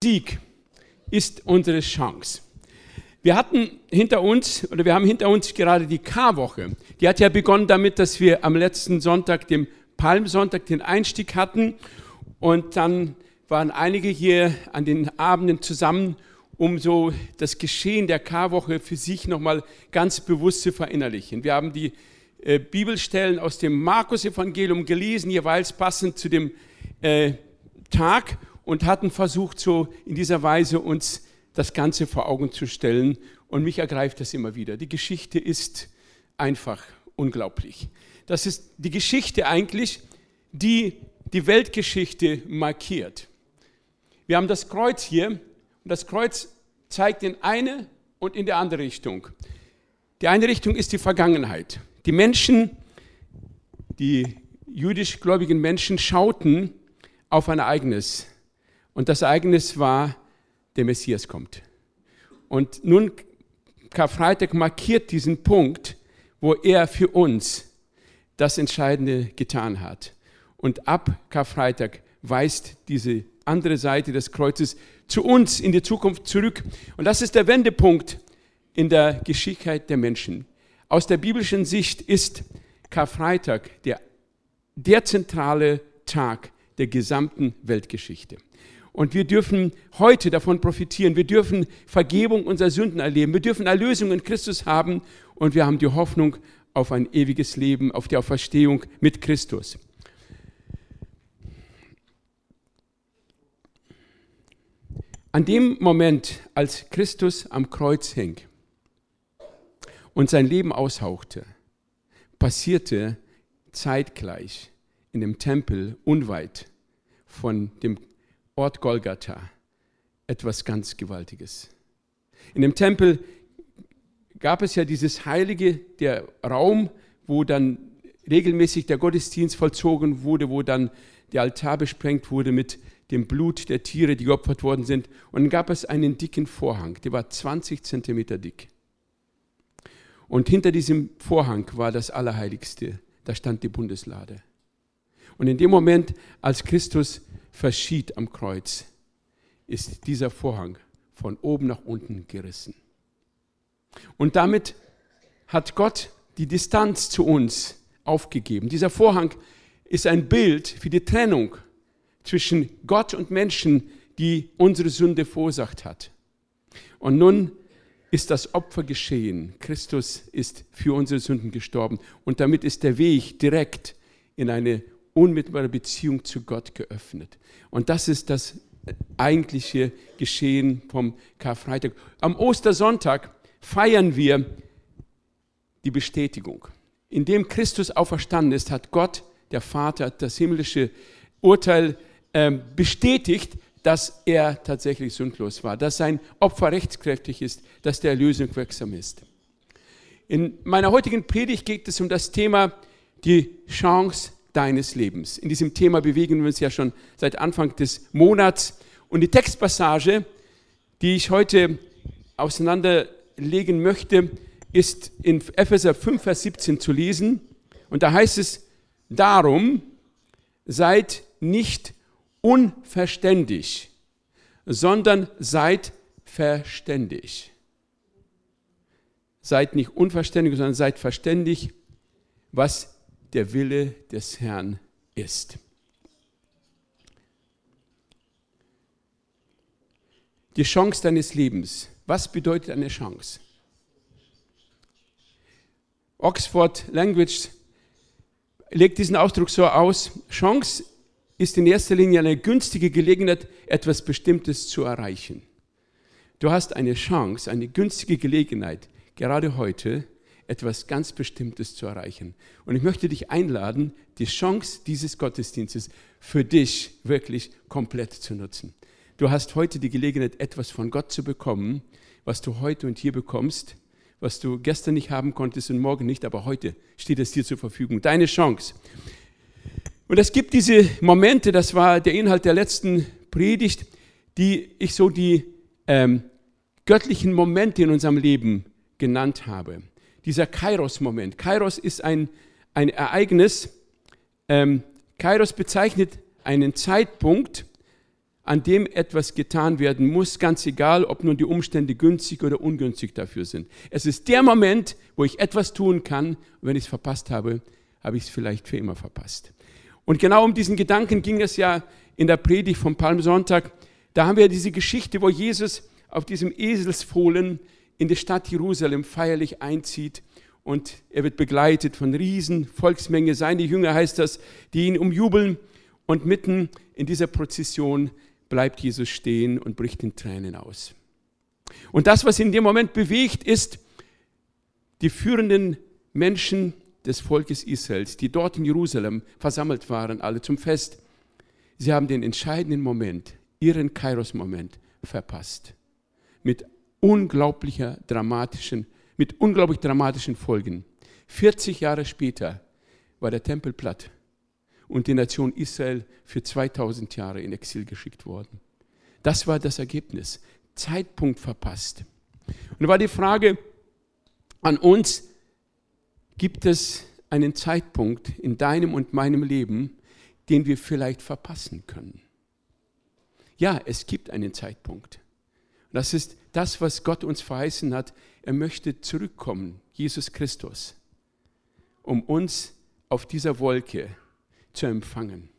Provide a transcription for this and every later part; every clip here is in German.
Sieg ist unsere Chance. Wir hatten hinter uns, oder wir haben hinter uns gerade die K-Woche. Die hat ja begonnen damit, dass wir am letzten Sonntag, dem Palmsonntag, den Einstieg hatten. Und dann waren einige hier an den Abenden zusammen, um so das Geschehen der K-Woche für sich nochmal ganz bewusst zu verinnerlichen. Wir haben die äh, Bibelstellen aus dem Markus-Evangelium gelesen, jeweils passend zu dem äh, Tag und hatten versucht, so in dieser Weise uns das Ganze vor Augen zu stellen. Und mich ergreift das immer wieder. Die Geschichte ist einfach unglaublich. Das ist die Geschichte eigentlich, die die Weltgeschichte markiert. Wir haben das Kreuz hier und das Kreuz zeigt in eine und in der andere Richtung. Die eine Richtung ist die Vergangenheit. Die Menschen, die jüdisch gläubigen Menschen schauten auf ein Ereignis, und das Ereignis war, der Messias kommt. Und nun, Karfreitag markiert diesen Punkt, wo er für uns das Entscheidende getan hat. Und ab Karfreitag weist diese andere Seite des Kreuzes zu uns in die Zukunft zurück. Und das ist der Wendepunkt in der Geschichte der Menschen. Aus der biblischen Sicht ist Karfreitag der, der zentrale Tag der gesamten Weltgeschichte. Und wir dürfen heute davon profitieren. Wir dürfen Vergebung unserer Sünden erleben. Wir dürfen Erlösung in Christus haben. Und wir haben die Hoffnung auf ein ewiges Leben, auf die Auferstehung mit Christus. An dem Moment, als Christus am Kreuz hing und sein Leben aushauchte, passierte zeitgleich in dem Tempel unweit von dem Ort Golgatha etwas ganz Gewaltiges. In dem Tempel gab es ja dieses heilige, der Raum, wo dann regelmäßig der Gottesdienst vollzogen wurde, wo dann der Altar besprengt wurde mit dem Blut der Tiere, die geopfert worden sind. Und dann gab es einen dicken Vorhang, der war 20 Zentimeter dick. Und hinter diesem Vorhang war das Allerheiligste, da stand die Bundeslade. Und in dem Moment, als Christus verschied am Kreuz, ist dieser Vorhang von oben nach unten gerissen. Und damit hat Gott die Distanz zu uns aufgegeben. Dieser Vorhang ist ein Bild für die Trennung zwischen Gott und Menschen, die unsere Sünde verursacht hat. Und nun ist das Opfer geschehen. Christus ist für unsere Sünden gestorben und damit ist der Weg direkt in eine unmittelbare Beziehung zu Gott geöffnet. Und das ist das eigentliche Geschehen vom Karfreitag. Am Ostersonntag feiern wir die Bestätigung. Indem Christus auferstanden ist, hat Gott, der Vater, das himmlische Urteil äh, bestätigt, dass er tatsächlich sündlos war, dass sein Opfer rechtskräftig ist, dass der Erlösung wirksam ist. In meiner heutigen Predigt geht es um das Thema die Chance deines Lebens. In diesem Thema bewegen wir uns ja schon seit Anfang des Monats. Und die Textpassage, die ich heute auseinanderlegen möchte, ist in Epheser 5, Vers 17 zu lesen. Und da heißt es, darum seid nicht unverständig, sondern seid verständig. Seid nicht unverständig, sondern seid verständig, was der Wille des Herrn ist. Die Chance deines Lebens. Was bedeutet eine Chance? Oxford Language legt diesen Ausdruck so aus, Chance ist in erster Linie eine günstige Gelegenheit, etwas Bestimmtes zu erreichen. Du hast eine Chance, eine günstige Gelegenheit, gerade heute etwas ganz Bestimmtes zu erreichen. Und ich möchte dich einladen, die Chance dieses Gottesdienstes für dich wirklich komplett zu nutzen. Du hast heute die Gelegenheit, etwas von Gott zu bekommen, was du heute und hier bekommst, was du gestern nicht haben konntest und morgen nicht, aber heute steht es dir zur Verfügung. Deine Chance. Und es gibt diese Momente, das war der Inhalt der letzten Predigt, die ich so die ähm, göttlichen Momente in unserem Leben genannt habe. Dieser Kairos-Moment. Kairos ist ein, ein Ereignis. Ähm, Kairos bezeichnet einen Zeitpunkt, an dem etwas getan werden muss, ganz egal, ob nun die Umstände günstig oder ungünstig dafür sind. Es ist der Moment, wo ich etwas tun kann. Und wenn ich es verpasst habe, habe ich es vielleicht für immer verpasst. Und genau um diesen Gedanken ging es ja in der Predigt vom Palmsonntag. Da haben wir diese Geschichte, wo Jesus auf diesem Eselsfohlen in die Stadt Jerusalem feierlich einzieht und er wird begleitet von Riesen, Volksmenge, seine Jünger heißt das, die ihn umjubeln und mitten in dieser Prozession bleibt Jesus stehen und bricht in Tränen aus. Und das, was ihn in dem Moment bewegt, ist die führenden Menschen des Volkes Israels, die dort in Jerusalem versammelt waren, alle zum Fest. Sie haben den entscheidenden Moment, ihren Kairos-Moment verpasst. Mit unglaublicher dramatischen, mit unglaublich dramatischen Folgen. 40 Jahre später war der Tempel platt und die Nation Israel für 2000 Jahre in Exil geschickt worden. Das war das Ergebnis. Zeitpunkt verpasst. Und da war die Frage an uns, gibt es einen Zeitpunkt in deinem und meinem Leben, den wir vielleicht verpassen können? Ja, es gibt einen Zeitpunkt. Das ist das, was Gott uns verheißen hat. Er möchte zurückkommen, Jesus Christus, um uns auf dieser Wolke zu empfangen.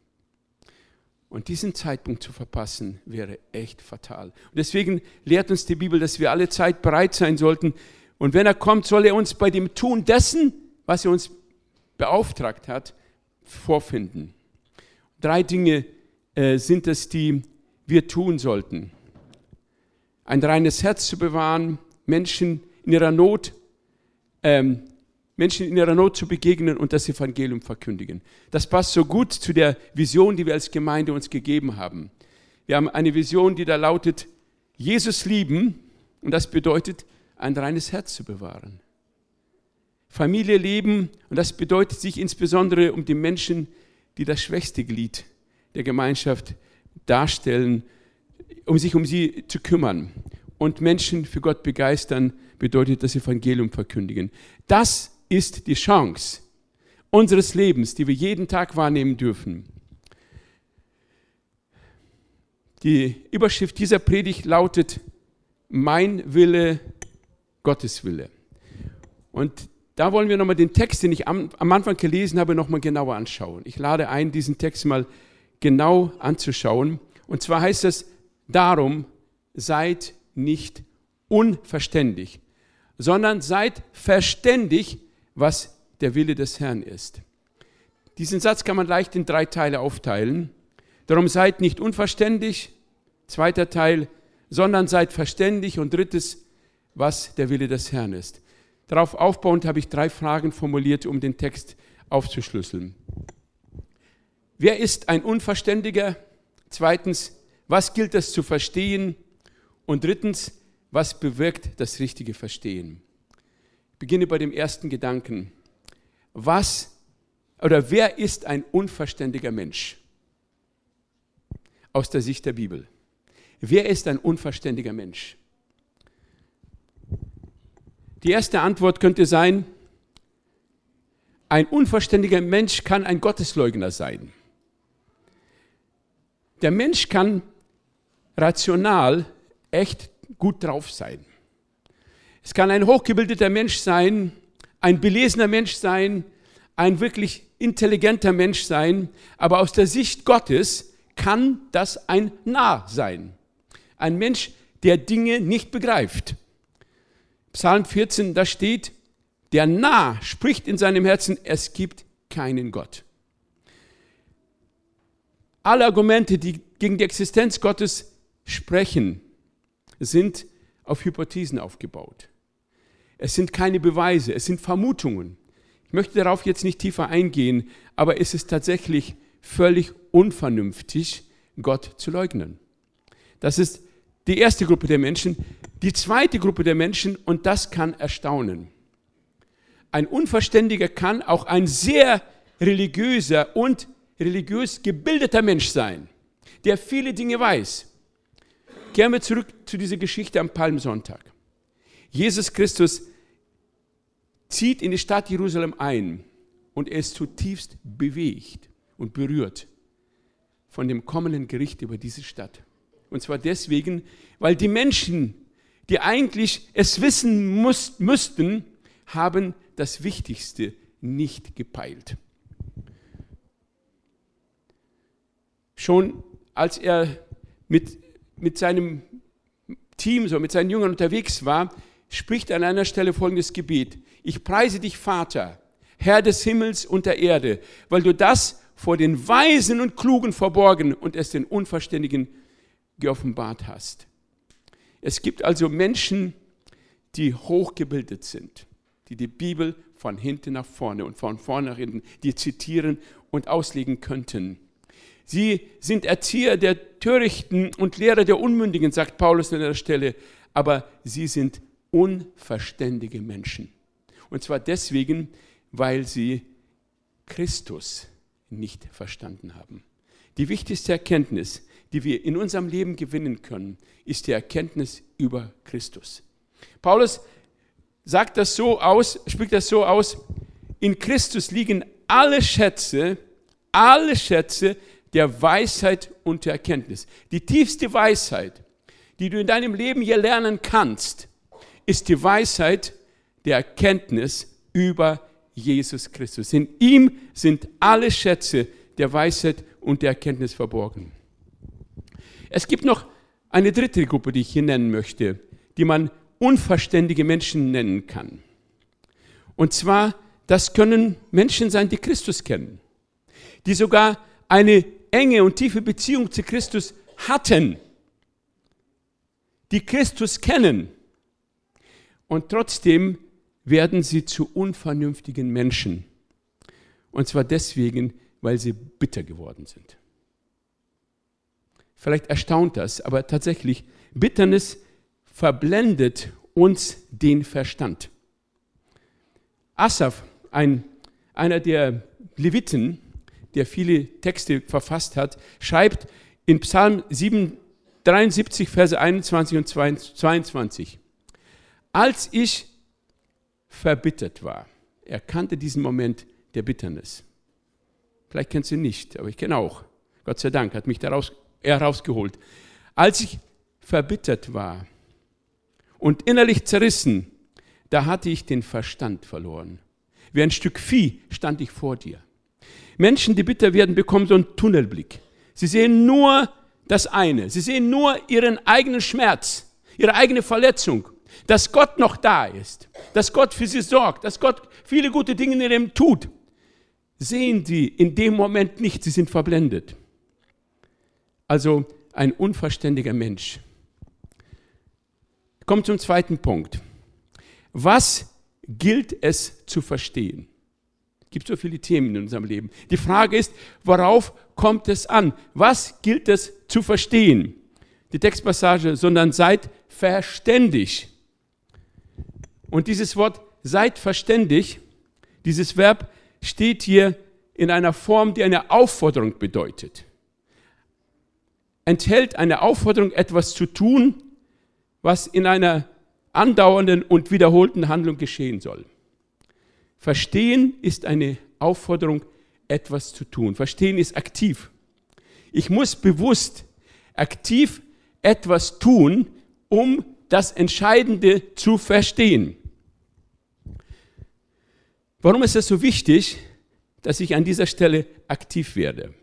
Und diesen Zeitpunkt zu verpassen, wäre echt fatal. Und deswegen lehrt uns die Bibel, dass wir alle Zeit bereit sein sollten. Und wenn er kommt, soll er uns bei dem Tun dessen, was er uns beauftragt hat, vorfinden. Drei Dinge äh, sind es, die wir tun sollten. Ein reines Herz zu bewahren, Menschen in ihrer Not ähm, Menschen in ihrer Not zu begegnen und das Evangelium verkündigen. Das passt so gut zu der Vision, die wir als Gemeinde uns gegeben haben. Wir haben eine Vision, die da lautet, Jesus lieben und das bedeutet, ein reines Herz zu bewahren. Familie leben und das bedeutet sich insbesondere um die Menschen, die das schwächste Glied der Gemeinschaft darstellen, um sich um sie zu kümmern. Und Menschen für Gott begeistern bedeutet das Evangelium verkündigen. Das ist die Chance unseres Lebens, die wir jeden Tag wahrnehmen dürfen. Die Überschrift dieser Predigt lautet Mein Wille, Gottes Wille. Und da wollen wir nochmal den Text, den ich am, am Anfang gelesen habe, nochmal genauer anschauen. Ich lade ein, diesen Text mal genau anzuschauen. Und zwar heißt es, darum seid nicht unverständig, sondern seid verständig was der Wille des Herrn ist. Diesen Satz kann man leicht in drei Teile aufteilen. Darum seid nicht unverständig, zweiter Teil, sondern seid verständig und drittes, was der Wille des Herrn ist. Darauf aufbauend habe ich drei Fragen formuliert, um den Text aufzuschlüsseln. Wer ist ein Unverständiger? Zweitens, was gilt es zu verstehen? Und drittens, was bewirkt das richtige Verstehen? beginne bei dem ersten Gedanken. Was oder wer ist ein unverständiger Mensch? Aus der Sicht der Bibel. Wer ist ein unverständiger Mensch? Die erste Antwort könnte sein, ein unverständiger Mensch kann ein Gottesleugner sein. Der Mensch kann rational echt gut drauf sein. Es kann ein hochgebildeter Mensch sein, ein belesener Mensch sein, ein wirklich intelligenter Mensch sein, aber aus der Sicht Gottes kann das ein Narr sein. Ein Mensch, der Dinge nicht begreift. Psalm 14, da steht, der Narr spricht in seinem Herzen, es gibt keinen Gott. Alle Argumente, die gegen die Existenz Gottes sprechen, sind auf Hypothesen aufgebaut. Es sind keine Beweise, es sind Vermutungen. Ich möchte darauf jetzt nicht tiefer eingehen, aber es ist tatsächlich völlig unvernünftig, Gott zu leugnen. Das ist die erste Gruppe der Menschen. Die zweite Gruppe der Menschen, und das kann erstaunen. Ein Unverständiger kann auch ein sehr religiöser und religiös gebildeter Mensch sein, der viele Dinge weiß. Kehren wir zurück zu dieser Geschichte am Palmsonntag. Jesus Christus zieht in die Stadt Jerusalem ein und er ist zutiefst bewegt und berührt von dem kommenden Gericht über diese Stadt. Und zwar deswegen, weil die Menschen, die eigentlich es wissen muss, müssten, haben das Wichtigste nicht gepeilt. Schon als er mit, mit seinem Team, so mit seinen Jüngern unterwegs war, spricht an einer Stelle folgendes Gebet. Ich preise dich, Vater, Herr des Himmels und der Erde, weil du das vor den Weisen und Klugen verborgen und es den Unverständigen geoffenbart hast. Es gibt also Menschen, die hochgebildet sind, die die Bibel von hinten nach vorne und von vorne nach hinten, die zitieren und auslegen könnten. Sie sind Erzieher der Törichten und Lehrer der Unmündigen, sagt Paulus an der Stelle, aber sie sind unverständige Menschen. Und zwar deswegen, weil sie Christus nicht verstanden haben. Die wichtigste Erkenntnis, die wir in unserem Leben gewinnen können, ist die Erkenntnis über Christus. Paulus sagt das so aus, spricht das so aus, in Christus liegen alle Schätze, alle Schätze der Weisheit und der Erkenntnis. Die tiefste Weisheit, die du in deinem Leben hier lernen kannst, ist die Weisheit der Erkenntnis über Jesus Christus. In ihm sind alle Schätze der Weisheit und der Erkenntnis verborgen. Es gibt noch eine dritte Gruppe, die ich hier nennen möchte, die man unverständige Menschen nennen kann. Und zwar, das können Menschen sein, die Christus kennen, die sogar eine enge und tiefe Beziehung zu Christus hatten, die Christus kennen. Und trotzdem werden sie zu unvernünftigen Menschen. Und zwar deswegen, weil sie bitter geworden sind. Vielleicht erstaunt das, aber tatsächlich, Bitternis verblendet uns den Verstand. Asaf, ein, einer der Leviten, der viele Texte verfasst hat, schreibt in Psalm 7, 73, Verse 21 und 22, als ich verbittert war, er kannte diesen Moment der Bitternis. Vielleicht kennst du ihn nicht, aber ich kenne auch. Gott sei Dank hat mich daraus herausgeholt. Als ich verbittert war und innerlich zerrissen, da hatte ich den Verstand verloren. Wie ein Stück Vieh stand ich vor dir. Menschen, die bitter werden, bekommen so einen Tunnelblick. Sie sehen nur das eine. Sie sehen nur ihren eigenen Schmerz, ihre eigene Verletzung. Dass Gott noch da ist, dass Gott für sie sorgt, dass Gott viele gute Dinge in ihrem tut, sehen sie in dem Moment nicht. Sie sind verblendet. Also ein unverständiger Mensch. Kommt zum zweiten Punkt. Was gilt es zu verstehen? Gibt so viele Themen in unserem Leben. Die Frage ist, worauf kommt es an? Was gilt es zu verstehen? Die Textpassage, sondern seid verständig. Und dieses Wort seid verständig, dieses Verb steht hier in einer Form, die eine Aufforderung bedeutet enthält eine Aufforderung, etwas zu tun, was in einer andauernden und wiederholten Handlung geschehen soll. Verstehen ist eine Aufforderung, etwas zu tun. Verstehen ist aktiv. Ich muss bewusst aktiv etwas tun, um das Entscheidende zu verstehen. Warum ist es so wichtig, dass ich an dieser Stelle aktiv werde?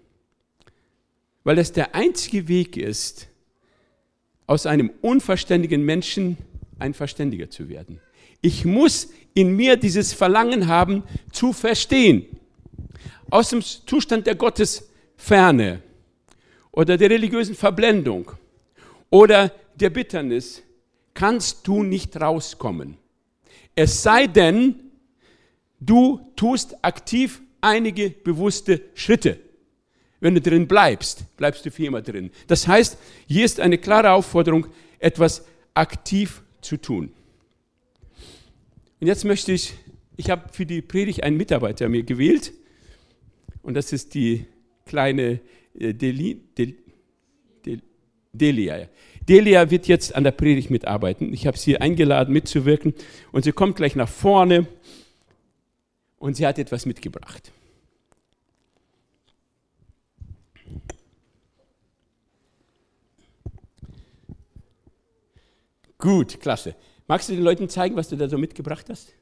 weil es der einzige Weg ist, aus einem unverständigen Menschen ein Verständiger zu werden. Ich muss in mir dieses Verlangen haben, zu verstehen. Aus dem Zustand der Gottesferne oder der religiösen Verblendung oder der Bitternis kannst du nicht rauskommen. Es sei denn, du tust aktiv einige bewusste Schritte. Wenn du drin bleibst, bleibst du für immer drin. Das heißt, hier ist eine klare Aufforderung, etwas aktiv zu tun. Und jetzt möchte ich, ich habe für die Predigt einen Mitarbeiter mir gewählt. Und das ist die kleine äh, Deli, Del, Del, Delia. Delia wird jetzt an der Predigt mitarbeiten. Ich habe sie eingeladen, mitzuwirken. Und sie kommt gleich nach vorne und sie hat etwas mitgebracht. Gut, klasse. Magst du den Leuten zeigen, was du da so mitgebracht hast?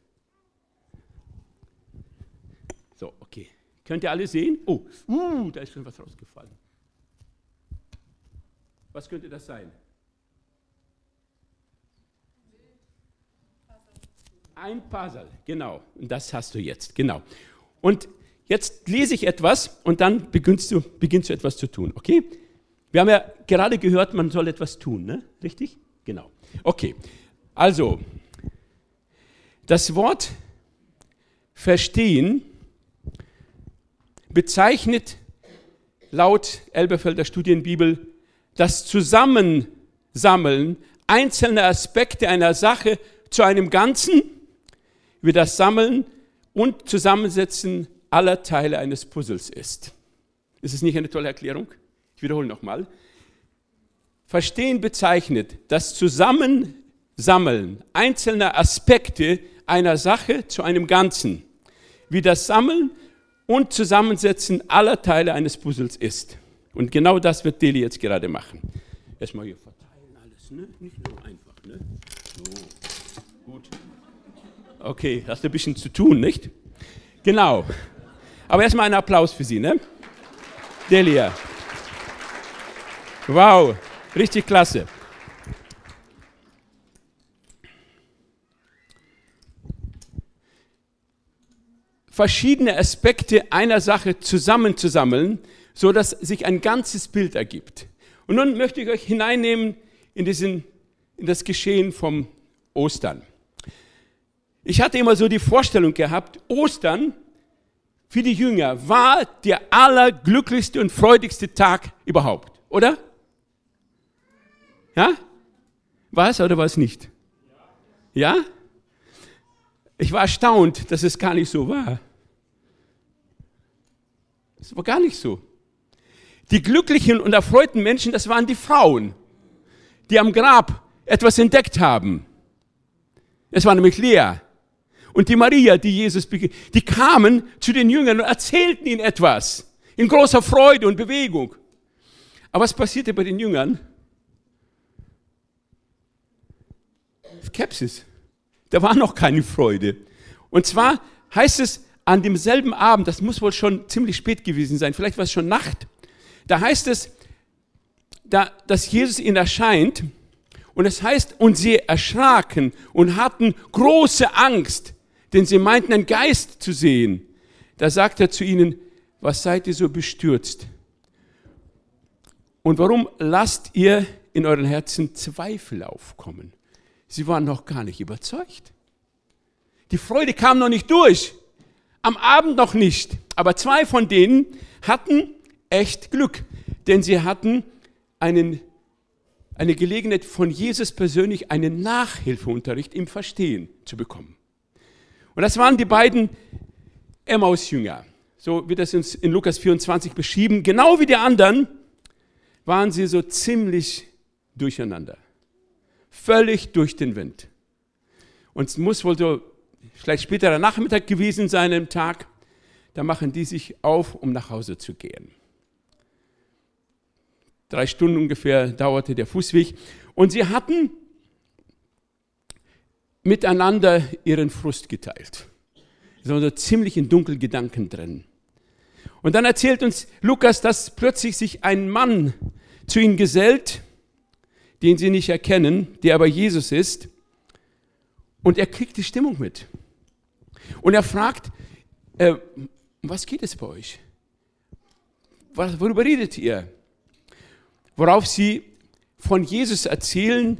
So, okay. Könnt ihr alle sehen? Oh, uh, da ist schon was rausgefallen. Was könnte das sein? Ein Puzzle, genau. Und das hast du jetzt, genau. Und jetzt lese ich etwas und dann beginnst du, beginnst du etwas zu tun, okay? Wir haben ja gerade gehört, man soll etwas tun, ne? Richtig? Genau. Okay, also, das Wort verstehen bezeichnet laut Elberfelder Studienbibel das Zusammensammeln einzelner Aspekte einer Sache zu einem Ganzen, wie das Sammeln und Zusammensetzen aller Teile eines Puzzles ist. Ist es nicht eine tolle Erklärung? Ich wiederhole nochmal. Verstehen bezeichnet das Zusammensammeln einzelner Aspekte einer Sache zu einem Ganzen, wie das Sammeln und Zusammensetzen aller Teile eines Puzzles ist. Und genau das wird Deli jetzt gerade machen. Erstmal hier verteilen alles, ne? Nicht so einfach, ne? So, gut. Okay, hast du ein bisschen zu tun, nicht? Genau. Aber erstmal einen Applaus für Sie, ne? Delia. Wow. Richtig klasse. Verschiedene Aspekte einer Sache zusammenzusammeln, so dass sich ein ganzes Bild ergibt. Und nun möchte ich euch hineinnehmen in, diesen, in das Geschehen vom Ostern. Ich hatte immer so die Vorstellung gehabt, Ostern für die Jünger war der allerglücklichste und freudigste Tag überhaupt, oder? Ja? War es oder war es nicht? Ja? Ich war erstaunt, dass es gar nicht so war. Es war gar nicht so. Die glücklichen und erfreuten Menschen, das waren die Frauen, die am Grab etwas entdeckt haben. Es war nämlich Lea. Und die Maria, die Jesus die kamen zu den Jüngern und erzählten ihnen etwas. In großer Freude und Bewegung. Aber was passierte bei den Jüngern? Skepsis. Da war noch keine Freude. Und zwar heißt es an demselben Abend, das muss wohl schon ziemlich spät gewesen sein, vielleicht war es schon Nacht, da heißt es, da, dass Jesus ihnen erscheint und es heißt, und sie erschraken und hatten große Angst, denn sie meinten einen Geist zu sehen. Da sagt er zu ihnen, was seid ihr so bestürzt? Und warum lasst ihr in euren Herzen Zweifel aufkommen? Sie waren noch gar nicht überzeugt. Die Freude kam noch nicht durch. Am Abend noch nicht. Aber zwei von denen hatten echt Glück, denn sie hatten einen, eine Gelegenheit von Jesus persönlich einen Nachhilfeunterricht im Verstehen zu bekommen. Und das waren die beiden Emmaus-Jünger. So wird das in Lukas 24 beschrieben. Genau wie die anderen waren sie so ziemlich durcheinander völlig durch den Wind. Und es muss wohl so vielleicht späterer Nachmittag gewesen sein im Tag. Da machen die sich auf, um nach Hause zu gehen. Drei Stunden ungefähr dauerte der Fußweg. Und sie hatten miteinander ihren Frust geteilt. Es waren so ziemlich in dunklen Gedanken drin. Und dann erzählt uns Lukas, dass plötzlich sich ein Mann zu ihnen gesellt, den sie nicht erkennen, der aber Jesus ist. Und er kriegt die Stimmung mit. Und er fragt, äh, was geht es bei euch? Was, worüber redet ihr? Worauf sie von Jesus erzählen,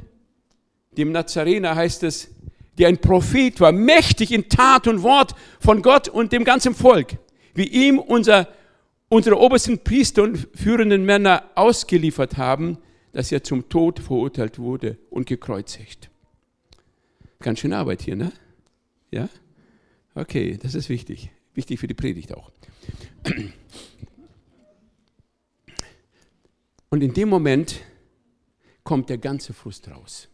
dem Nazarener heißt es, der ein Prophet war, mächtig in Tat und Wort von Gott und dem ganzen Volk, wie ihm unser unsere obersten Priester und führenden Männer ausgeliefert haben, dass er zum Tod verurteilt wurde und gekreuzigt. Ganz schön Arbeit hier, ne? Ja? Okay, das ist wichtig. Wichtig für die Predigt auch. Und in dem Moment kommt der ganze Frust raus.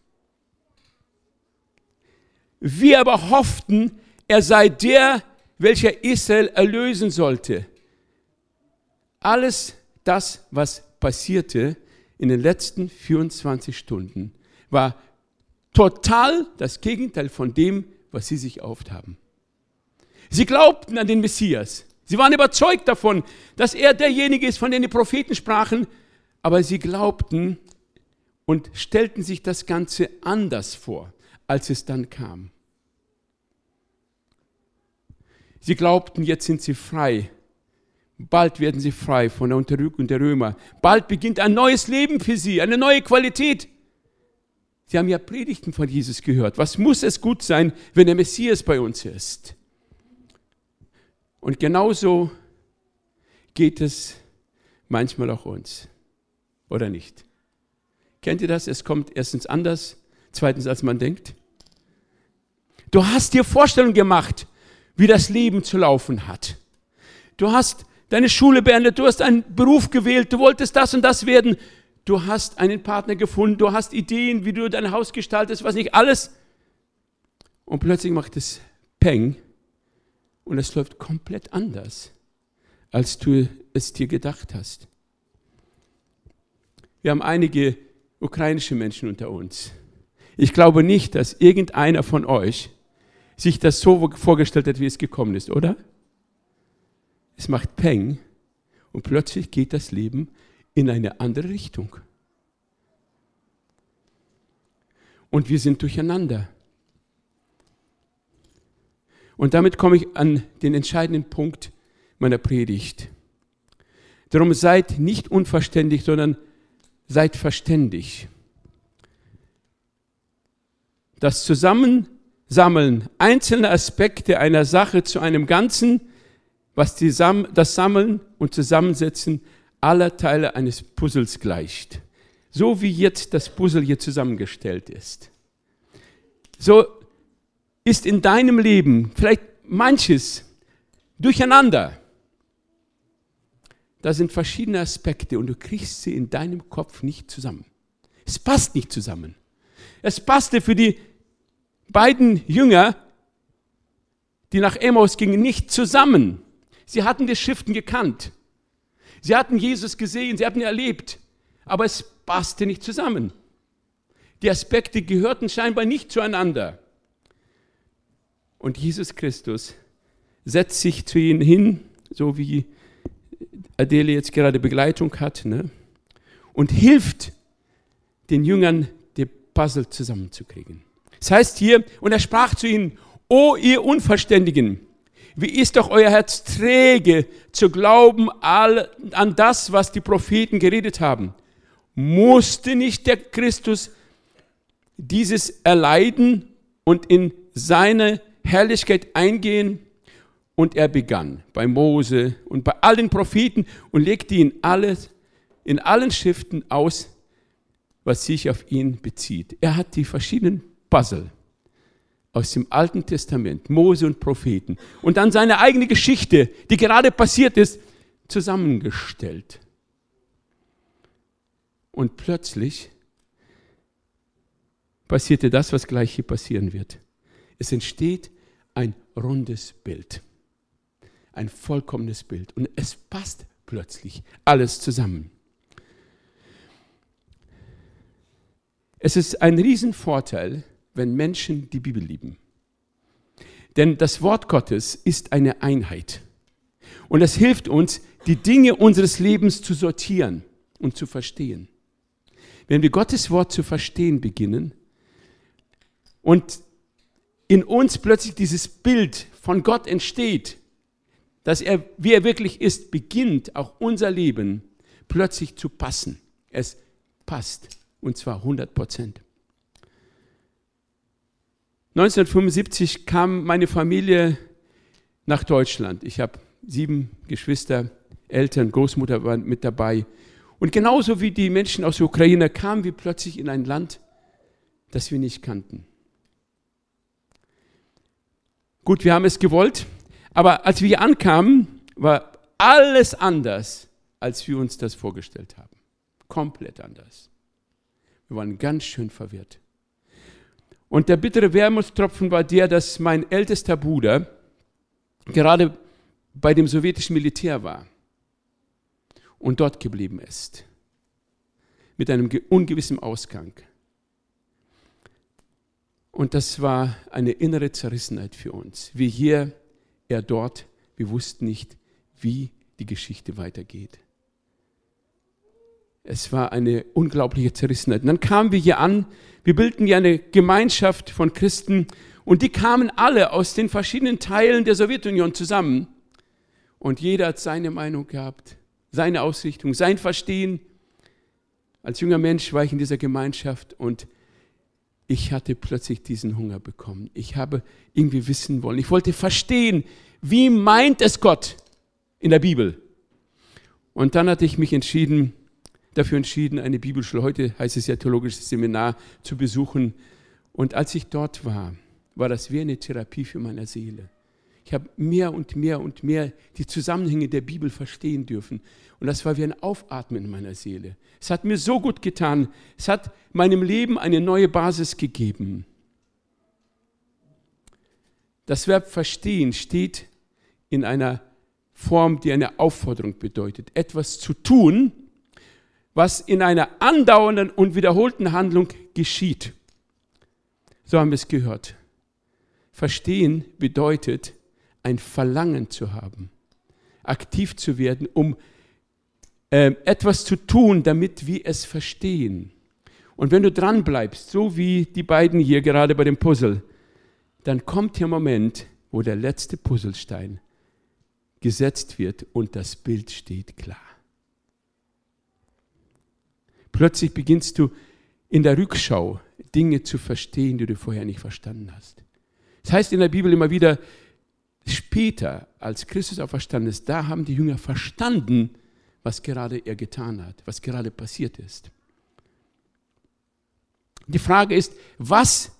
Wir aber hofften, er sei der, welcher Israel erlösen sollte. Alles das, was passierte in den letzten 24 Stunden, war total das Gegenteil von dem, was sie sich oft haben. Sie glaubten an den Messias. Sie waren überzeugt davon, dass er derjenige ist, von dem die Propheten sprachen, aber sie glaubten und stellten sich das Ganze anders vor, als es dann kam. Sie glaubten, jetzt sind sie frei. Bald werden sie frei von der Unterdrückung der Römer. Bald beginnt ein neues Leben für sie, eine neue Qualität. Sie haben ja Predigten von Jesus gehört. Was muss es gut sein, wenn der Messias bei uns ist? Und genauso geht es manchmal auch uns. Oder nicht? Kennt ihr das? Es kommt erstens anders, zweitens als man denkt. Du hast dir Vorstellungen gemacht, wie das Leben zu laufen hat. Du hast deine Schule beendet, du hast einen Beruf gewählt, du wolltest das und das werden, du hast einen Partner gefunden, du hast Ideen, wie du dein Haus gestaltest, was nicht alles. Und plötzlich macht es Peng und es läuft komplett anders, als du es dir gedacht hast. Wir haben einige ukrainische Menschen unter uns. Ich glaube nicht, dass irgendeiner von euch sich das so vorgestellt hat, wie es gekommen ist, oder? Es macht Peng und plötzlich geht das Leben in eine andere Richtung. Und wir sind durcheinander. Und damit komme ich an den entscheidenden Punkt meiner Predigt. Darum seid nicht unverständlich, sondern seid verständig. Das Zusammensammeln einzelner Aspekte einer Sache zu einem Ganzen, was das Sammeln und Zusammensetzen aller Teile eines Puzzles gleicht. So wie jetzt das Puzzle hier zusammengestellt ist. So ist in deinem Leben vielleicht manches durcheinander. Da sind verschiedene Aspekte und du kriegst sie in deinem Kopf nicht zusammen. Es passt nicht zusammen. Es passte für die beiden Jünger, die nach Emmaus gingen, nicht zusammen. Sie hatten die Schriften gekannt. Sie hatten Jesus gesehen, sie hatten ihn erlebt, aber es passte nicht zusammen. Die Aspekte gehörten scheinbar nicht zueinander. Und Jesus Christus setzt sich zu ihnen hin, so wie Adele jetzt gerade Begleitung hat, ne? und hilft den Jüngern, die Puzzle zusammenzukriegen. Das heißt hier, und er sprach zu ihnen, O ihr Unverständigen, wie ist doch euer Herz träge zu glauben an das, was die Propheten geredet haben? Musste nicht der Christus dieses erleiden und in seine Herrlichkeit eingehen. Und er begann bei Mose und bei allen Propheten und legte ihn alles, in allen Schriften aus, was sich auf ihn bezieht. Er hat die verschiedenen Puzzle aus dem Alten Testament, Mose und Propheten, und dann seine eigene Geschichte, die gerade passiert ist, zusammengestellt. Und plötzlich passierte das, was gleich hier passieren wird. Es entsteht ein rundes Bild, ein vollkommenes Bild. Und es passt plötzlich alles zusammen. Es ist ein Riesenvorteil, wenn Menschen die Bibel lieben. Denn das Wort Gottes ist eine Einheit. Und es hilft uns, die Dinge unseres Lebens zu sortieren und zu verstehen. Wenn wir Gottes Wort zu verstehen beginnen und in uns plötzlich dieses Bild von Gott entsteht, dass er, wie er wirklich ist, beginnt auch unser Leben plötzlich zu passen. Es passt und zwar 100 Prozent. 1975 kam meine Familie nach Deutschland. Ich habe sieben Geschwister, Eltern, Großmutter waren mit dabei. Und genauso wie die Menschen aus der Ukraine kamen wir plötzlich in ein Land, das wir nicht kannten. Gut, wir haben es gewollt, aber als wir hier ankamen, war alles anders, als wir uns das vorgestellt haben. Komplett anders. Wir waren ganz schön verwirrt. Und der bittere Wermutstropfen war der, dass mein ältester Bruder gerade bei dem sowjetischen Militär war und dort geblieben ist. Mit einem ungewissen Ausgang. Und das war eine innere Zerrissenheit für uns. Wir hier, er dort, wir wussten nicht, wie die Geschichte weitergeht. Es war eine unglaubliche Zerrissenheit. Und dann kamen wir hier an, wir bildeten ja eine Gemeinschaft von Christen und die kamen alle aus den verschiedenen Teilen der Sowjetunion zusammen. Und jeder hat seine Meinung gehabt, seine Ausrichtung, sein Verstehen. Als junger Mensch war ich in dieser Gemeinschaft und ich hatte plötzlich diesen Hunger bekommen. Ich habe irgendwie wissen wollen. Ich wollte verstehen, wie meint es Gott in der Bibel. Und dann hatte ich mich entschieden, dafür entschieden, eine Bibelschule, heute heißt es ja theologisches Seminar, zu besuchen. Und als ich dort war, war das wie eine Therapie für meine Seele. Ich habe mehr und mehr und mehr die Zusammenhänge der Bibel verstehen dürfen. Und das war wie ein Aufatmen in meiner Seele. Es hat mir so gut getan. Es hat meinem Leben eine neue Basis gegeben. Das Verb verstehen steht in einer Form, die eine Aufforderung bedeutet. Etwas zu tun, was in einer andauernden und wiederholten Handlung geschieht. So haben wir es gehört. Verstehen bedeutet, ein Verlangen zu haben, aktiv zu werden, um äh, etwas zu tun, damit wir es verstehen. Und wenn du dran bleibst, so wie die beiden hier gerade bei dem Puzzle, dann kommt der Moment, wo der letzte Puzzlestein gesetzt wird und das Bild steht klar. Plötzlich beginnst du in der Rückschau Dinge zu verstehen, die du vorher nicht verstanden hast. Das heißt in der Bibel immer wieder, später, als Christus auferstanden ist, da haben die Jünger verstanden, was gerade er getan hat, was gerade passiert ist. Die Frage ist, was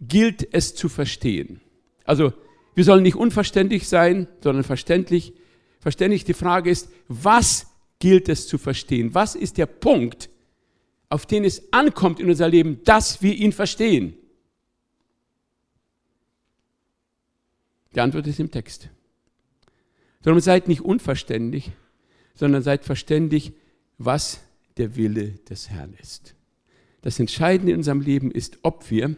gilt es zu verstehen? Also, wir sollen nicht unverständlich sein, sondern verständlich. Verständlich, die Frage ist, was gilt es zu verstehen? Was ist der Punkt, auf den es ankommt in unser Leben, dass wir ihn verstehen? Die Antwort ist im Text. Darum seid nicht unverständlich, sondern seid verständig, was der Wille des Herrn ist. Das Entscheidende in unserem Leben ist, ob wir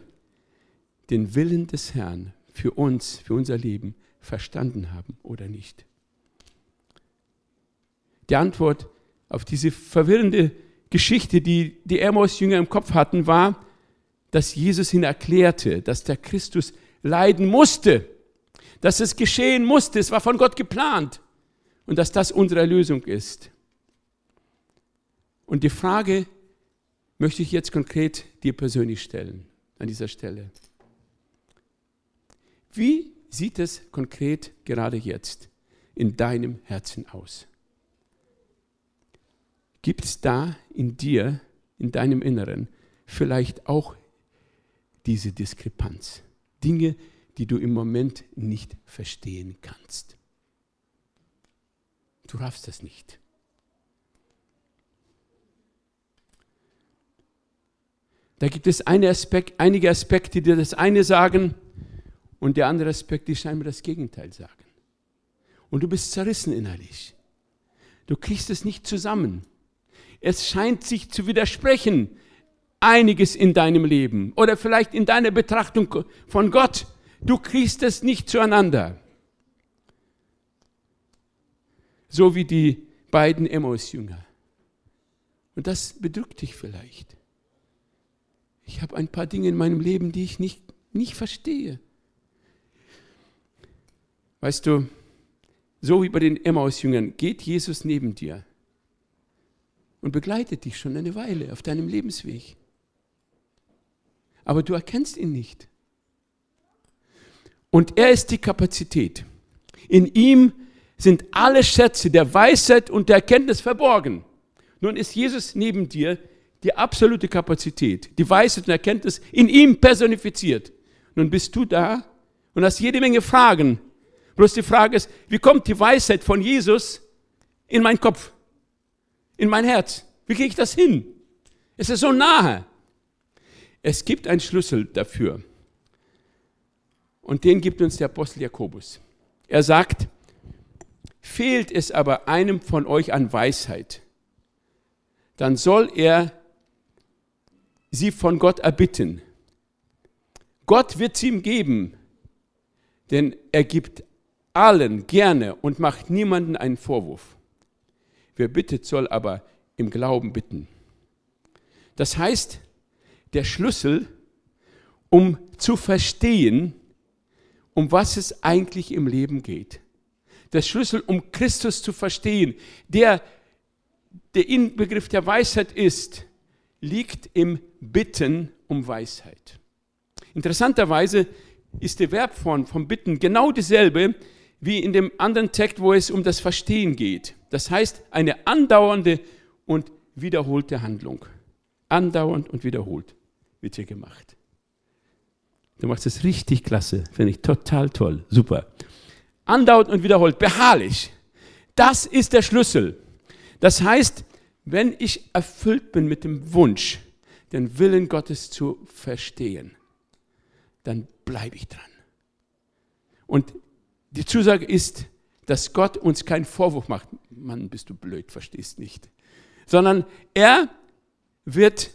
den Willen des Herrn für uns, für unser Leben verstanden haben oder nicht. Die Antwort auf diese verwirrende Geschichte, die die Emmaus-Jünger im Kopf hatten, war, dass Jesus ihnen erklärte, dass der Christus leiden musste, dass es geschehen musste, es war von Gott geplant und dass das unsere Erlösung ist. Und die Frage möchte ich jetzt konkret dir persönlich stellen an dieser Stelle. Wie sieht es konkret gerade jetzt in deinem Herzen aus? Gibt es da in dir, in deinem Inneren, vielleicht auch diese Diskrepanz? Dinge, die du im Moment nicht verstehen kannst. Du raffst das nicht. Da gibt es Aspekt, einige Aspekte, die das eine sagen und der andere Aspekt, die scheinbar das Gegenteil sagen. Und du bist zerrissen innerlich. Du kriegst es nicht zusammen. Es scheint sich zu widersprechen, einiges in deinem Leben oder vielleicht in deiner Betrachtung von Gott Du kriegst es nicht zueinander. So wie die beiden Emmaus-Jünger. Und das bedrückt dich vielleicht. Ich habe ein paar Dinge in meinem Leben, die ich nicht, nicht verstehe. Weißt du, so wie bei den Emmaus-Jüngern geht Jesus neben dir und begleitet dich schon eine Weile auf deinem Lebensweg. Aber du erkennst ihn nicht. Und er ist die Kapazität. In ihm sind alle Schätze der Weisheit und der Erkenntnis verborgen. Nun ist Jesus neben dir die absolute Kapazität, die Weisheit und Erkenntnis in ihm personifiziert. Nun bist du da und hast jede Menge Fragen. Bloß die Frage ist, wie kommt die Weisheit von Jesus in meinen Kopf, in mein Herz? Wie kriege ich das hin? Es ist so nahe. Es gibt einen Schlüssel dafür. Und den gibt uns der Apostel Jakobus. Er sagt, fehlt es aber einem von euch an Weisheit, dann soll er sie von Gott erbitten. Gott wird sie ihm geben, denn er gibt allen gerne und macht niemanden einen Vorwurf. Wer bittet, soll aber im Glauben bitten. Das heißt, der Schlüssel, um zu verstehen, um was es eigentlich im Leben geht. Der Schlüssel, um Christus zu verstehen, der der Inbegriff der Weisheit ist, liegt im Bitten um Weisheit. Interessanterweise ist die Verbform vom Bitten genau dieselbe wie in dem anderen Text, wo es um das Verstehen geht. Das heißt, eine andauernde und wiederholte Handlung. Andauernd und wiederholt wird hier gemacht. Du machst es richtig klasse, finde ich total toll, super. Andauernd und wiederholt, beharrlich. Das ist der Schlüssel. Das heißt, wenn ich erfüllt bin mit dem Wunsch, den Willen Gottes zu verstehen, dann bleibe ich dran. Und die Zusage ist, dass Gott uns keinen Vorwurf macht. Mann, bist du blöd, verstehst nicht. Sondern er wird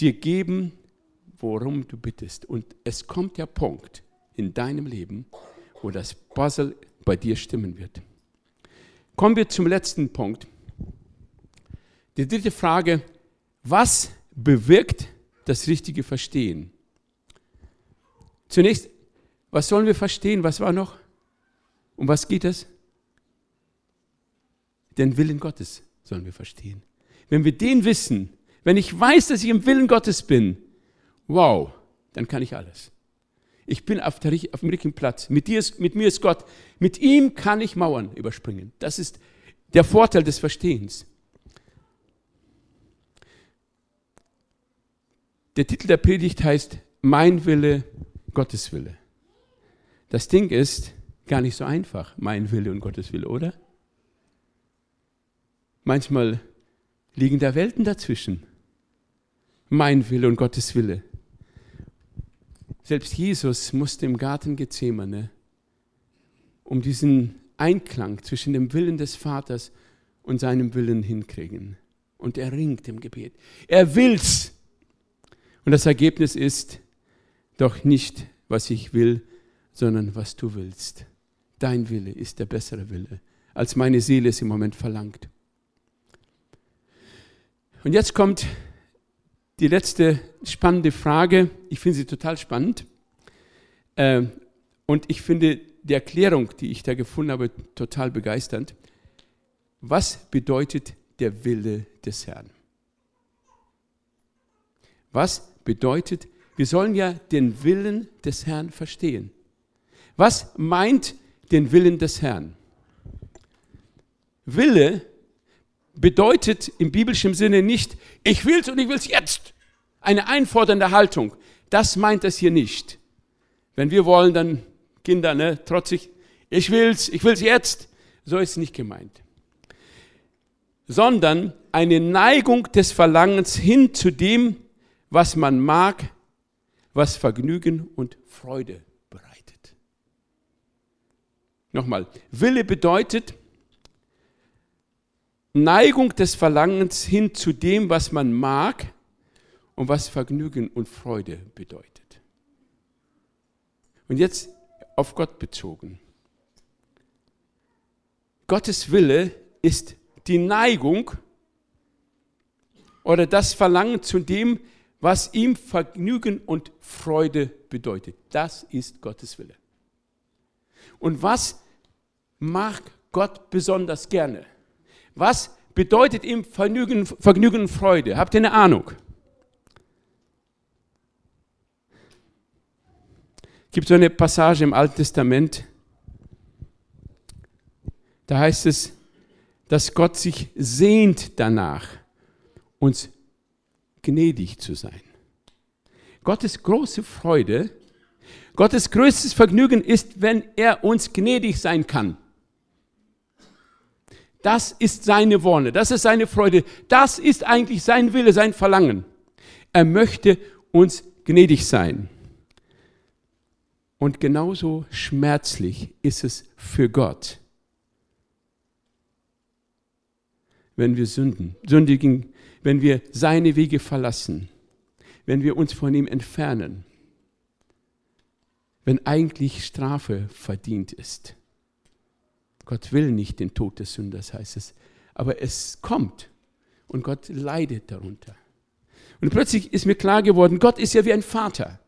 dir geben, worum du bittest. Und es kommt der Punkt in deinem Leben, wo das Puzzle bei dir stimmen wird. Kommen wir zum letzten Punkt. Die dritte Frage, was bewirkt das richtige Verstehen? Zunächst, was sollen wir verstehen? Was war noch? Um was geht es? Den Willen Gottes sollen wir verstehen. Wenn wir den wissen, wenn ich weiß, dass ich im Willen Gottes bin, wow, dann kann ich alles. Ich bin auf, der, auf dem richtigen Platz. Mit, dir ist, mit mir ist Gott. Mit ihm kann ich Mauern überspringen. Das ist der Vorteil des Verstehens. Der Titel der Predigt heißt Mein Wille, Gottes Wille. Das Ding ist gar nicht so einfach, mein Wille und Gottes Wille, oder? Manchmal liegen da Welten dazwischen. Mein Wille und Gottes Wille. Selbst Jesus musste im Garten Gethsemane um diesen Einklang zwischen dem Willen des Vaters und seinem Willen hinkriegen. Und er ringt im Gebet. Er will's. Und das Ergebnis ist doch nicht, was ich will, sondern was du willst. Dein Wille ist der bessere Wille, als meine Seele es im Moment verlangt. Und jetzt kommt die letzte spannende Frage. Ich finde sie total spannend. Ähm, und ich finde die Erklärung, die ich da gefunden habe, total begeisternd. Was bedeutet der Wille des Herrn? Was bedeutet, wir sollen ja den Willen des Herrn verstehen. Was meint den Willen des Herrn? Wille bedeutet im biblischen Sinne nicht, ich will's und ich will's jetzt. Eine einfordernde Haltung. Das meint es hier nicht. Wenn wir wollen, dann Kinder, ne, trotzig, ich will's, ich will's jetzt. So ist es nicht gemeint. Sondern eine Neigung des Verlangens hin zu dem, was man mag, was Vergnügen und Freude bereitet. Nochmal, Wille bedeutet Neigung des Verlangens hin zu dem, was man mag und was Vergnügen und Freude bedeutet. Und jetzt auf Gott bezogen. Gottes Wille ist die Neigung oder das Verlangen zu dem, was ihm Vergnügen und Freude bedeutet. Das ist Gottes Wille. Und was mag Gott besonders gerne? Was bedeutet ihm Vergnügen, Vergnügen und Freude? Habt ihr eine Ahnung? Es gibt so eine Passage im Alten Testament, Da heißt es, dass Gott sich sehnt danach, uns gnädig zu sein. Gottes große Freude, Gottes größtes Vergnügen ist, wenn er uns gnädig sein kann. Das ist seine Wonne, das ist seine Freude, das ist eigentlich sein Wille, sein Verlangen. Er möchte uns gnädig sein. Und genauso schmerzlich ist es für Gott, wenn wir sünden, sündigen, wenn wir seine Wege verlassen, wenn wir uns von ihm entfernen, wenn eigentlich Strafe verdient ist. Gott will nicht den Tod des Sünders, heißt es, aber es kommt und Gott leidet darunter. Und plötzlich ist mir klar geworden, Gott ist ja wie ein Vater.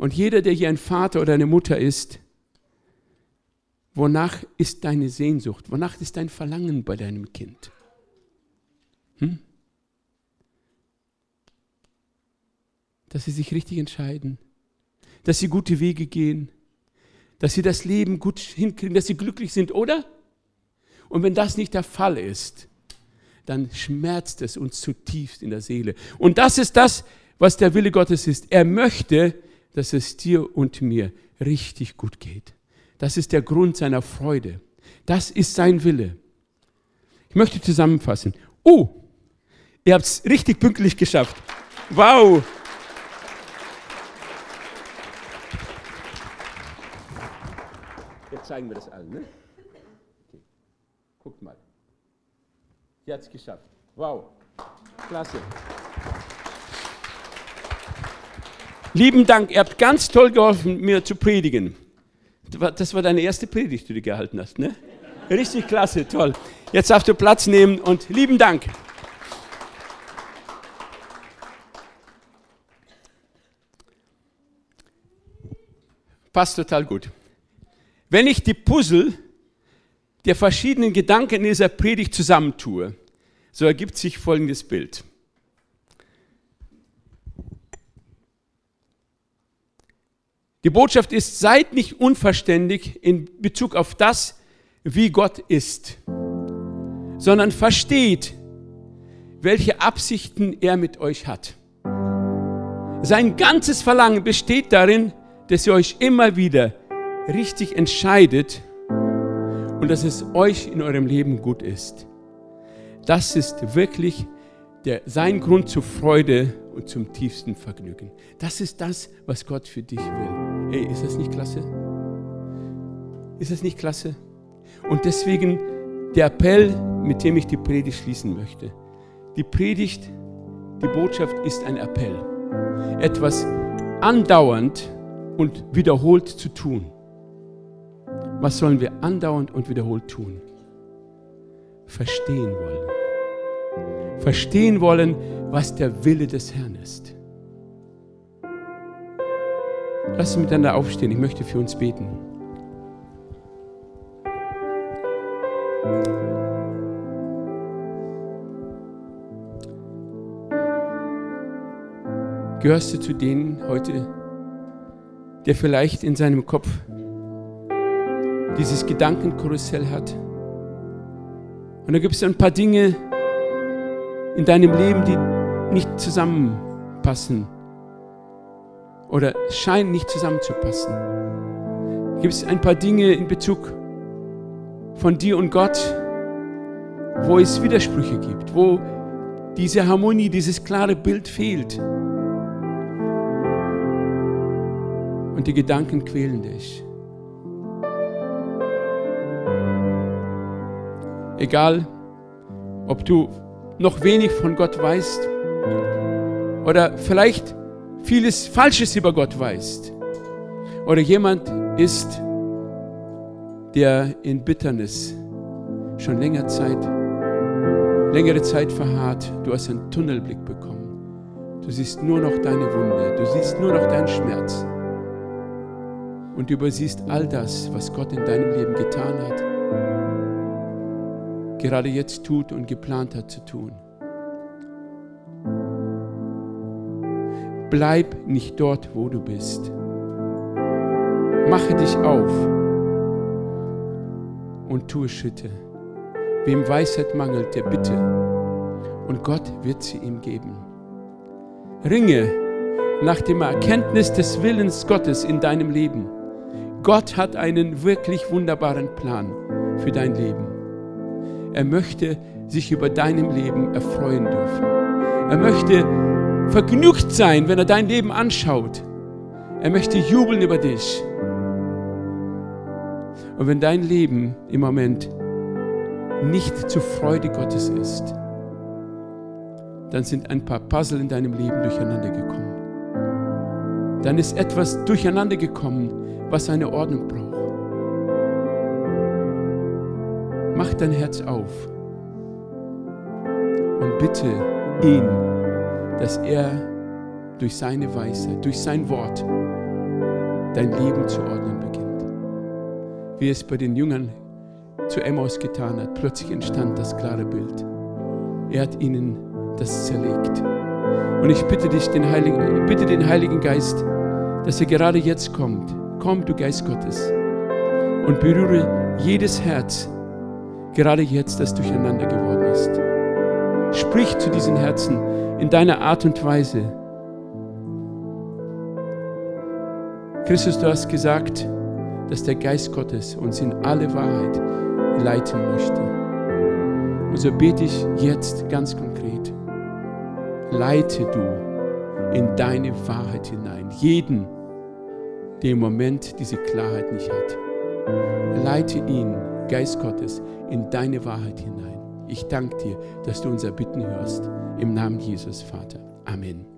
Und jeder, der hier ein Vater oder eine Mutter ist, wonach ist deine Sehnsucht? Wonach ist dein Verlangen bei deinem Kind? Hm? Dass sie sich richtig entscheiden, dass sie gute Wege gehen, dass sie das Leben gut hinkriegen, dass sie glücklich sind, oder? Und wenn das nicht der Fall ist, dann schmerzt es uns zutiefst in der Seele. Und das ist das, was der Wille Gottes ist. Er möchte, dass es dir und mir richtig gut geht. Das ist der Grund seiner Freude. Das ist sein Wille. Ich möchte zusammenfassen. Oh, ihr habt es richtig pünktlich geschafft. Wow. Jetzt zeigen wir das allen. Ne? Okay. Guckt mal. Sie hat es geschafft. Wow. Klasse. Lieben Dank, ihr habt ganz toll geholfen, mir zu predigen. Das war deine erste Predigt, die du gehalten hast, ne? Richtig klasse, toll. Jetzt darfst du Platz nehmen und lieben Dank. Passt total gut. Wenn ich die Puzzle der verschiedenen Gedanken in dieser Predigt zusammentue, so ergibt sich folgendes Bild. Die Botschaft ist, seid nicht unverständig in Bezug auf das, wie Gott ist, sondern versteht, welche Absichten er mit euch hat. Sein ganzes Verlangen besteht darin, dass ihr euch immer wieder richtig entscheidet und dass es euch in eurem Leben gut ist. Das ist wirklich der, sein Grund zur Freude und zum tiefsten Vergnügen. Das ist das, was Gott für dich will. Ey, ist das nicht klasse? Ist das nicht klasse? Und deswegen der Appell, mit dem ich die Predigt schließen möchte. Die Predigt, die Botschaft ist ein Appell. Etwas andauernd und wiederholt zu tun. Was sollen wir andauernd und wiederholt tun? Verstehen wollen. Verstehen wollen, was der Wille des Herrn ist. Lass uns miteinander aufstehen. Ich möchte für uns beten. Gehörst du zu denen heute, der vielleicht in seinem Kopf dieses Gedankenkarussell hat? Und da gibt es ein paar Dinge in deinem Leben, die nicht zusammenpassen oder scheinen nicht zusammenzupassen. Gibt es ein paar Dinge in Bezug von dir und Gott, wo es Widersprüche gibt, wo diese Harmonie, dieses klare Bild fehlt. Und die Gedanken quälen dich. Egal, ob du noch wenig von Gott weißt. Oder vielleicht vieles Falsches über Gott weißt. Oder jemand ist, der in Bitternis schon länger Zeit, längere Zeit verharrt, du hast einen Tunnelblick bekommen. Du siehst nur noch deine Wunde, du siehst nur noch deinen Schmerz. Und du übersiehst all das, was Gott in deinem Leben getan hat, gerade jetzt tut und geplant hat zu tun. Bleib nicht dort, wo du bist. Mache dich auf und tue Schritte. Wem Weisheit mangelt, der bitte. Und Gott wird sie ihm geben. Ringe nach dem Erkenntnis des Willens Gottes in deinem Leben. Gott hat einen wirklich wunderbaren Plan für dein Leben. Er möchte sich über deinem Leben erfreuen dürfen. Er möchte vergnügt sein, wenn er dein Leben anschaut. Er möchte jubeln über dich. Und wenn dein Leben im Moment nicht zur Freude Gottes ist, dann sind ein paar Puzzle in deinem Leben durcheinander gekommen. Dann ist etwas durcheinander gekommen, was eine Ordnung braucht. Mach dein Herz auf und bitte ihn, dass er durch seine Weisheit, durch sein Wort dein Leben zu ordnen beginnt wie es bei den Jüngern zu Emmaus getan hat. Plötzlich entstand das klare Bild. Er hat ihnen das zerlegt. Und ich bitte dich, den Heiligen, bitte den Heiligen Geist, dass er gerade jetzt kommt. Komm, du Geist Gottes, und berühre jedes Herz, gerade jetzt, das durcheinander geworden ist. Sprich zu diesen Herzen in deiner Art und Weise. Christus, du hast gesagt, dass der Geist Gottes uns in alle Wahrheit leiten möchte. Und so bete ich jetzt ganz konkret, leite du in deine Wahrheit hinein, jeden, der im Moment diese Klarheit nicht hat. Leite ihn, Geist Gottes, in deine Wahrheit hinein. Ich danke dir, dass du unser Bitten hörst. Im Namen Jesus, Vater. Amen.